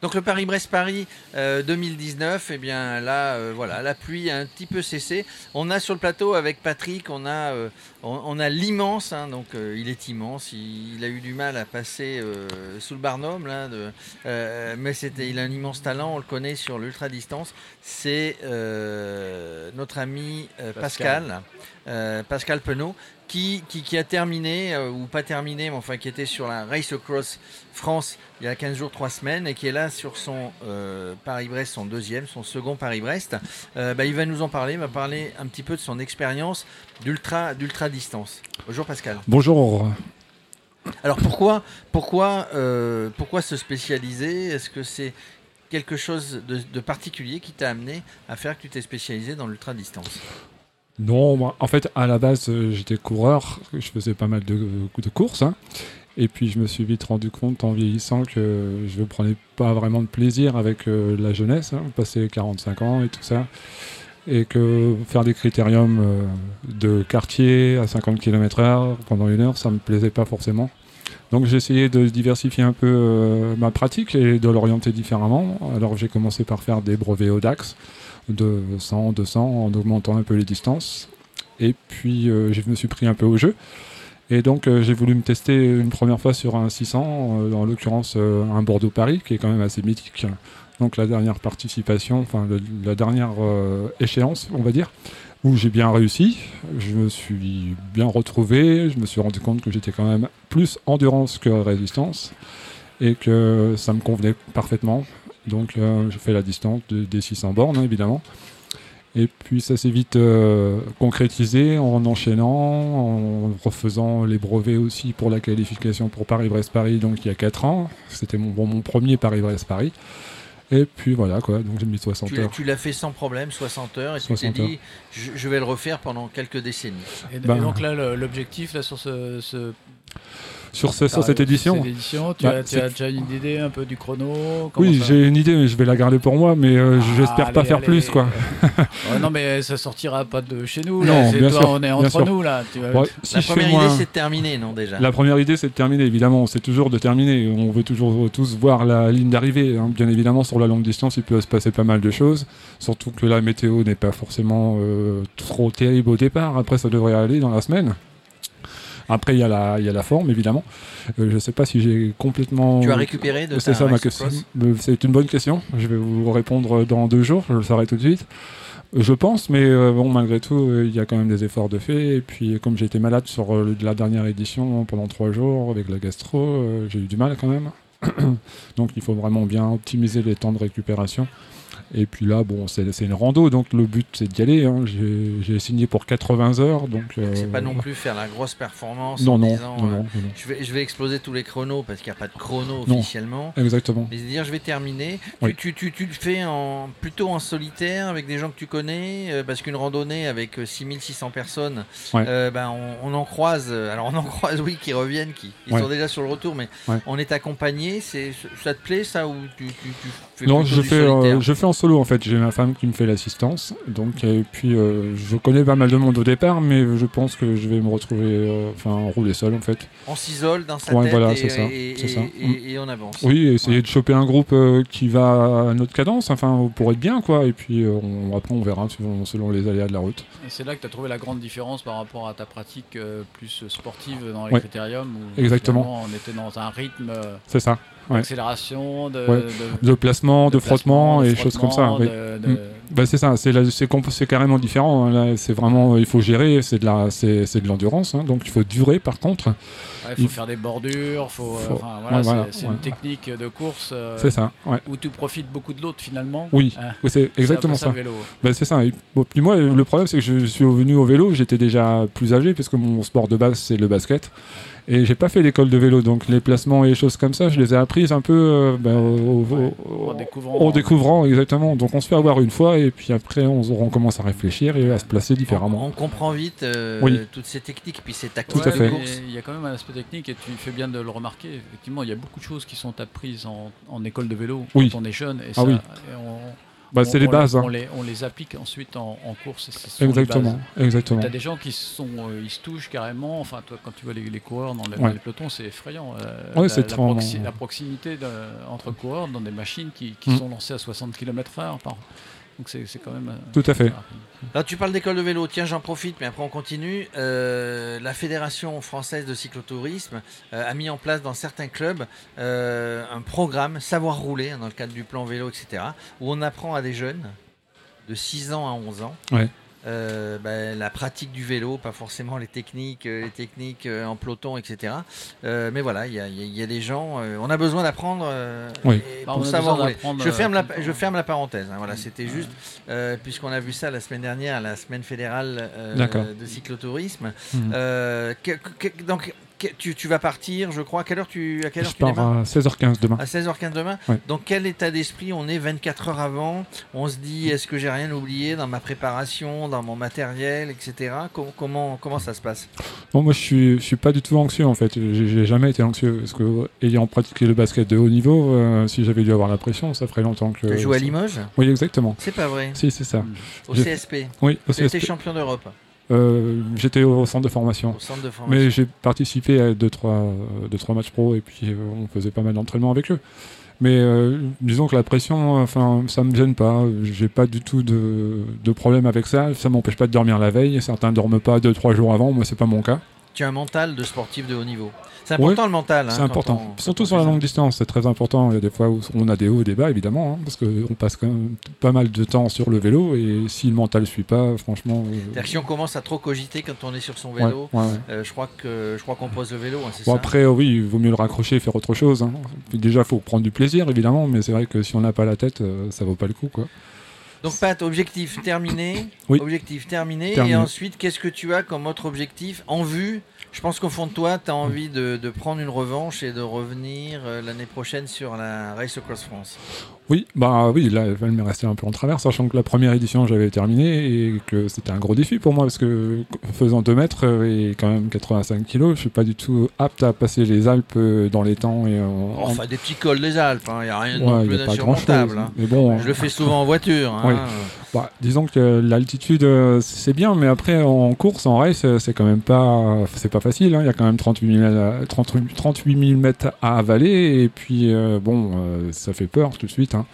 Donc le Paris-Brest-Paris 2019, eh bien là, euh, voilà, la pluie a un petit peu cessé. On a sur le plateau avec Patrick, on a, euh, on, a l'immense, hein, donc euh, il est immense. Il, a eu du mal à passer sous le barnum là, de, mais c'était, il a un immense talent. On le connaît sur l'ultra distance. C'est notre ami Pascal, Pascal, Pascal Penaud qui, qui, a terminé, euh, ou pas terminé, mais enfin qui était sur la Race Across France il y a 15 jours, 3 semaines, et qui est là sur son euh, Paris-Brest, son deuxième, son second Paris-Brest. Euh, bah, il va nous en parler, il va parler un petit peu de son expérience d'ultra, d'ultra distance. Bonjour Pascal. Bonjour. Alors pourquoi, pourquoi, pourquoi se spécialiser? Est-ce que c'est quelque chose de, de particulier qui t'a amené à faire que tu t'es spécialisé dans l'ultra distance? Non, en fait, à la base, euh, j'étais coureur, je faisais pas mal de, de courses. Hein. Et puis, je me suis vite rendu compte en vieillissant que je ne prenais pas vraiment de plaisir avec euh, la jeunesse, hein, passer 45 ans et tout ça. Et que faire des critériums euh, de quartier à 50 km/h pendant une heure, ça ne me plaisait pas forcément. Donc j'ai essayé de diversifier un peu ma pratique et de l'orienter différemment. Alors j'ai commencé par faire des brevets au DAX de 100, 200 en augmentant un peu les distances. Et puis euh, je me suis pris un peu au jeu. Et donc euh, j'ai voulu me tester une première fois sur un 600, euh, en l'occurrence un Bordeaux-Paris, qui est quand même assez mythique. Donc la dernière participation, enfin la dernière échéance, on va dire, où j'ai bien réussi. Je me suis bien retrouvé, je me suis rendu compte que j'étais quand même plus endurance que résistance et que ça me convenait parfaitement. Donc euh, je fais la distance des 600 bornes, hein, évidemment. Et puis ça s'est vite euh, concrétisé en enchaînant, en refaisant les brevets aussi pour la qualification pour Paris-Brest-Paris, donc il y a 4 ans. C'était mon, mon premier Paris-Brest-Paris. Et puis voilà quoi, donc j'ai mis 60 heures. Tu l'as fait sans problème, 60 heures, et tu t'es dit, je, vais le refaire pendant quelques décennies. Et, ben, donc là, l'objectif là sur ce, sur, cette édition. tu, as, déjà une idée un peu du chrono Oui, j'ai une idée, mais je vais la garder pour moi, mais euh, ah, j'espère pas faire plus. quoi. non, mais ça sortira pas de chez nous. Là. Non, bien sûr, on est entre nous. là. la première idée, c'est de terminer, non déjà? La première idée, c'est de terminer, évidemment. C'est toujours de terminer. On veut toujours tous voir la ligne d'arrivée. Hein. Bien évidemment, sur la longue distance, il peut se passer pas mal de choses. Surtout que la météo n'est pas forcément euh, trop terrible au départ. Après, ça devrait aller dans la semaine. Après, il y, a la, y a la forme, évidemment. Euh, je ne sais pas si j'ai complètement. Tu as récupéré de C'est ça ma question. Euh, c'est une bonne question. Je vais vous répondre dans deux jours. Je le saurai tout de suite. Je pense, mais euh, bon, malgré tout, il y a quand même des efforts de fait. Et puis, comme j'ai été malade sur la dernière édition pendant trois jours avec la gastro, j'ai eu du mal quand même. Donc, il faut vraiment bien optimiser les temps de récupération. Et puis là, bon, c'est une rando, donc le but c'est d'y aller. Hein. J'ai signé pour 80 heures, donc. c'est pas non plus faire la grosse performance. Non, en non, disant, non, Je, vais, je vais exploser tous les chronos parce qu'il n'y a pas de chrono officiellement. Exactement. Mais dire, je vais terminer. Tu, tu, tu, le fais en, plutôt en solitaire avec des gens que tu connais, euh, parce qu'une randonnée avec 6600 euh, personnes, euh, ben, on, en croise. Alors on en croise, oui, qui reviennent, qui ils sont déjà sur le retour, mais on est accompagné. Ça te plaît ça ou tu, fais Non, je fais, je fais en solo en fait. J'ai ma femme qui me fait l'assistance. Donc, et puis euh, je connais pas mal de monde au départ, mais je pense que je vais me retrouver, euh, enfin, rouler seul en fait. On s'isole dans sa tête voilà, et, ça, et, on avance. Oui, essayer de choper un groupe euh, qui va à notre cadence, enfin, pour être bien quoi. Et puis on, après on verra selon, les aléas de la route. C'est là que tu as trouvé la grande différence par rapport à ta pratique plus sportive dans les critériums. Exactement. On était dans un rythme. C'est ça d'accélération, de, de, placement, de, frottement et choses comme ça. Mm. Bah, c'est ça, c'est carrément différent. Hein. Là, c'est vraiment, il faut gérer, c'est de la, c'est de l'endurance, hein. donc il faut durer. Par contre, il faut faire des bordures, faut, c'est une technique de course. Euh, c'est ça, où tu profites beaucoup de l'autre finalement. Oui, hein. c'est exactement ça. Bah, c'est ça. puis moi, le problème, c'est que je suis venu au vélo, j'étais déjà plus âgé, parce que mon sport de base, c'est le basket. Et j'ai pas fait l'école de vélo, donc les placements et les choses comme ça, je les ai apprises un peu euh, ben, en, découvrant. exactement. Donc on se fait avoir une fois et puis après on, commence à réfléchir et à se placer différemment. On, comprend vite euh, toutes ces techniques, puis ces tactiques. Tout à fait. Il y a quand même un aspect technique et tu fais bien de le remarquer. Effectivement, il y a beaucoup de choses qui sont apprises en, école de vélo quand on est jeune. Et ah ça, Bah, on- c'est les on bases. hein. On les, on les applique ensuite en, en course. ce Exactement, exactement. T'as des gens qui se sont, euh, ils se touchent carrément. Enfin, toi, quand tu vois les, les coureurs dans, le- Ouais. dans les pelotons, c'est effrayant. euh, Ouais, la, c'est la très- proxi- la proximité de- entre coureurs dans des machines qui, qui Mm. sont lancées à 60 km/h. Par... Donc c'est c'est quand même. euh, Tout à fait. Alors tu parles d'école de vélo, tiens j'en profite, mais après on continue. Euh, la Fédération française de cyclotourisme euh, a mis en place dans certains clubs euh, un programme Savoir rouler, hein, dans le cadre du plan vélo, etc., où on apprend à des jeunes de 6 ans à 11 ans Ouais. Euh, ben, la pratique du vélo, pas forcément les techniques, euh, les techniques euh, en peloton, etc. Euh, mais voilà, il y a, y des gens, euh, on a besoin d'apprendre euh, Oui. Bah, pour on a savoir besoin rouler. d'apprendre, Je ferme, euh, la, je ferme la parenthèse. hein, voilà, c'était Ouais. juste euh, puisqu'on a vu ça la semaine dernière, la semaine fédérale euh, de cyclotourisme. Que- que- donc, tu, tu vas partir, je crois. À quelle heure tu, à quelle heure Je tu pars à 16h15 demain. à 16h15 demain. Ouais. Donc quel état d'esprit on est 24 heures avant? On se dit est-ce que j'ai rien oublié dans ma préparation, dans mon matériel, etc. Com- comment, comment ça se passe? Moi, je suis, je suis pas du tout anxieux en fait. J'ai jamais été anxieux parce que, ayant pratiqué le basket de haut niveau, euh, si j'avais dû avoir la pression, ça ferait longtemps que. Tu joué à Limoges? Oui, exactement. C'est pas vrai. Si, c'est ça. Au CSP. Oui, au CSP. champion d'Europe Euh, J'étais au centre de formation. au centre de formation. Mais j'ai participé à 2-3 deux, trois matchs pro et puis euh, on faisait pas mal d'entraînement avec eux. Mais euh, disons que la pression, enfin, ça me gêne pas. J'ai pas du tout de, de problème avec ça. Ça m'empêche pas de dormir la veille. Certains dorment pas 2-3 jours avant. Moi, c'est pas mon cas. Tu as un mental de sportif de haut niveau. C'est important le mental. hein, c'est important. on- Surtout sur la longue distance, c'est très important. Il y a des fois où on a des hauts et des bas, évidemment, hein, parce qu'on passe quand même pas mal de temps sur le vélo. Et si le mental suit pas, franchement. euh, si on commence à trop cogiter quand on est sur son vélo, ouais, ouais. euh, je crois que je crois qu'on pose le vélo, hein, Bon, ça après, euh, oui, il vaut mieux le raccrocher et faire autre chose. déjà, il faut prendre du plaisir, évidemment, mais c'est vrai que si on n'a pas la tête, euh, ça vaut pas le coup. Quoi. Donc Pat, objectif terminé. Oui. Objectif terminé. Terminé. Et ensuite, qu'est-ce que tu as comme autre objectif en vue? Je pense qu'au fond de toi, tu as envie de, de prendre une revanche et de revenir euh, l'année prochaine sur la Race Across France. Oui, bah oui, là, elle m'est restée un peu en travers, sachant que la première édition, j'avais terminé et que c'était un gros défi pour moi, parce que faisant 2 mètres euh, et quand même 85 kilos, je suis pas du tout apte à passer les Alpes euh, dans les temps et en. Enfin, des petits cols des Alpes, il n'y a rien Ouais, il plus d'insurmontable. hein. Mais bon, Je le fais souvent en voiture. hein. Oui. bah, disons que l'altitude, euh, c'est bien, mais après, en course, en race, c'est quand même pas, c'est pas facile. hein. Il y a quand même 38 000, à- 38 38 000 mètres à avaler, et puis, euh, bon, ça fait peur tout de suite. Hein.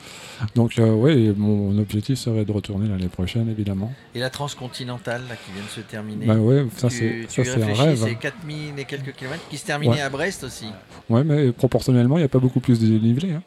Donc, euh, ouais, mon objectif serait de retourner l'année prochaine, évidemment. Et la transcontinentale là, qui vient de se terminer. Bah ouais, ça c'est un réfléchis, rêve. c'est 4000 et quelques kilomètres qui se terminaient Ouais. à Brest aussi. Ouais, mais proportionnellement, il n'y a pas beaucoup plus de dénivelé. hein.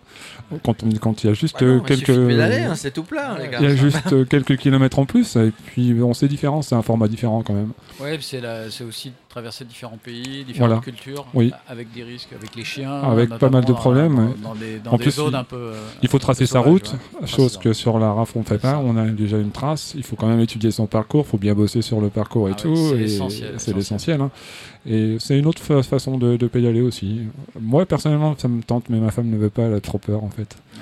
Quand on quand il y a juste Ouais, non, euh, quelques hein, c'est tout plat, les gars. il y a juste euh, quelques kilomètres en plus et puis bon, c'est différent, c'est un format différent quand même. Ouais, puis c'est la- c'est aussi de traverser différents pays, différentes Voilà. cultures, Oui. avec des risques, avec les chiens. Avec pas mal de problèmes, Dans, ouais. dans des, dans En des plus, zones il- un peu. Il faut tracer sa route, ouais. chose que sur la RAF on fait C'est pas. ça. On a déjà une trace. Il faut quand même étudier son parcours, il faut bien bosser sur le parcours et Ah ouais, tout. essentiel, C'est essentiel. l'essentiel. hein. Et c'est une autre fa- façon de, de pédaler aussi. Moi personnellement, ça me tente, mais ma femme ne veut pas. Elle a trop peur en fait. Ouais,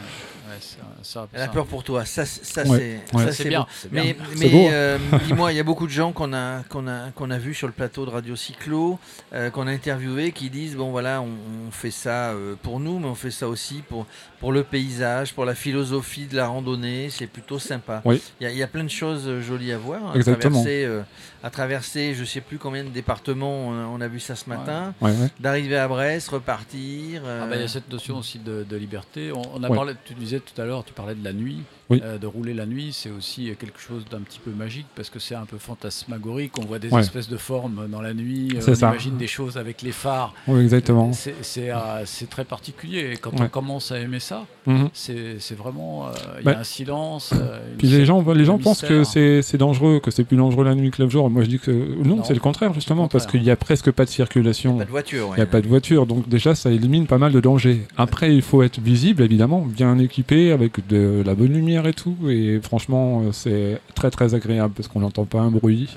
ça- Elle a peur pour toi, ça, ça Ouais, c'est ouais. bien, beau. Mais, hein. euh, dis-moi, il y a beaucoup de gens qu'on a, qu'on a, qu'on a vu sur le plateau de Radio Cyclo, euh, qu'on a interviewé, qui disent bon voilà, on, on fait ça euh, pour nous, mais on fait ça aussi pour, pour le paysage, pour la philosophie de la randonnée. C'est plutôt sympa. Oui. Il y, a- il y a plein de choses jolies à voir. À Exactement. traverser, euh, à traverser, je sais plus combien de départements. On a, on a vu ça ce matin. Ouais, ouais. D'arriver à Brest, repartir. euh, Ah bah, il y a cette notion aussi de, de liberté. On, on a Ouais. parlé, tu disais tout à l'heure, tu parlais de la nuit. Oui. Euh, de rouler la nuit, c'est aussi quelque chose d'un petit peu magique parce que c'est un peu fantasmagorique. On voit des Ouais. espèces de formes dans la nuit. euh, on ça. imagine des choses avec les phares. Oui, exactement. C'est- euh, c'est très particulier. Et quand Ouais. on commence à aimer ça, Mhm. c'est c'est vraiment. euh, Il y Bah, a un silence. euh, Puis les gens, les gens pensent que c'est dangereux, que c'est plus dangereux la nuit que le jour. Moi, je dis que non, Non. c'est le contraire justement, parce qu'il y a presque pas de circulation. Pas de voiture. Il n'y a pas de voiture, donc déjà ça élimine pas mal de dangers. Après, il faut être visible, évidemment, bien équipé, avec de la bonne lumière et tout. Et franchement, euh, c'est très très agréable parce qu'on n'entend pas un bruit.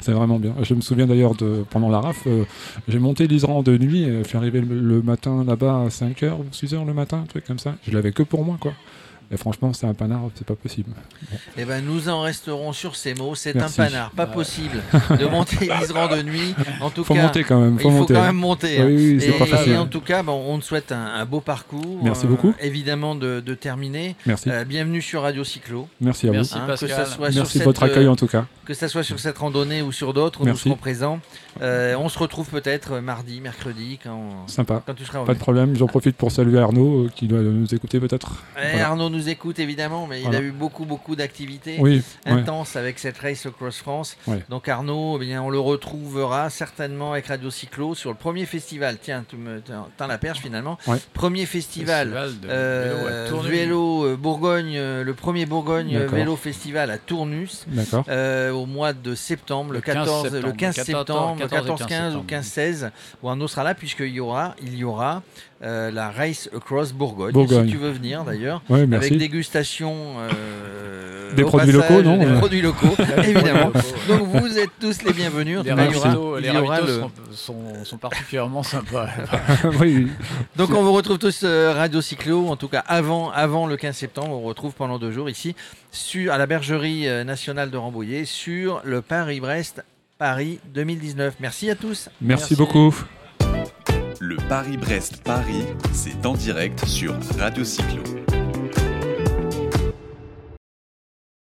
C'est vraiment bien. Je me souviens d'ailleurs de pendant la RAF, euh, j'ai monté l'Isran de nuit, et je suis arrivé le, le matin là-bas à 5h ou 6h le matin, un truc comme ça. Je l'avais que pour moi, quoi. Et franchement, c'est un panard, c'est pas possible. Eh ben, nous en resterons sur ces mots. C'est un Merci. panard, pas possible de monter l'Isran de nuit. En tout Faut cas, monter quand même, il faut faut monter. quand même monter. hein. Oui, oui, c'est Et, pas et facile. en tout cas, bon, on te souhaite un, un beau parcours. Merci beaucoup. Évidemment de, de terminer. Merci. Euh, bienvenue sur Radio Cyclo. Merci à Merci hein, que Pascal. ça soit vous. sur Merci de cette, votre accueil euh, en tout cas. que ça soit sur cette randonnée ou sur d'autres, nous Merci. serons présents. Euh, on se retrouve peut-être mardi, mercredi, quand, Sympa. quand tu seras Pas de problème. J'en profite pour saluer Arnaud euh, qui doit nous écouter peut-être. Eh, Voilà. Arnaud nous écoute évidemment, mais il a eu beaucoup, beaucoup d'activités. Oui, ouais. intense avec cette race across France. Ouais. Donc Arnaud, eh bien, on le retrouvera certainement avec Radio Cyclo sur le premier festival. Tiens, tu me tends la perche finalement. Ouais. Premier festival. Festival de euh, vélo à Tournus. vélo, euh, Bourgogne, euh, le premier Bourgogne vélo festival à Tournus euh, au mois de septembre, le, Le 15 14, le septembre, 15 14, septembre, 14 et 14, 15 15 ou septembre. 15 16 où Arnaud sera là puisqu'il y aura, il y aura euh, la race across Bourgogne. Bourgogne. Si tu veux venir d'ailleurs. Ouais, Avec dégustation euh, Des au produits passage, locaux, non Des Ouais. produits locaux, évidemment. Donc vous êtes tous les bienvenus. En Les le- sont, sont- sont particulièrement sympas. oui, Donc on vous retrouve tous euh, Radio Cyclo, en tout cas avant, avant le 15 septembre, on vous retrouve pendant deux jours ici sur, à la Bergerie euh, nationale de Rambouillet sur le Paris-Brest Paris 2019. Merci à tous. merci Merci. beaucoup. Le Paris-Brest-Paris, c'est en direct sur Radio Cyclo.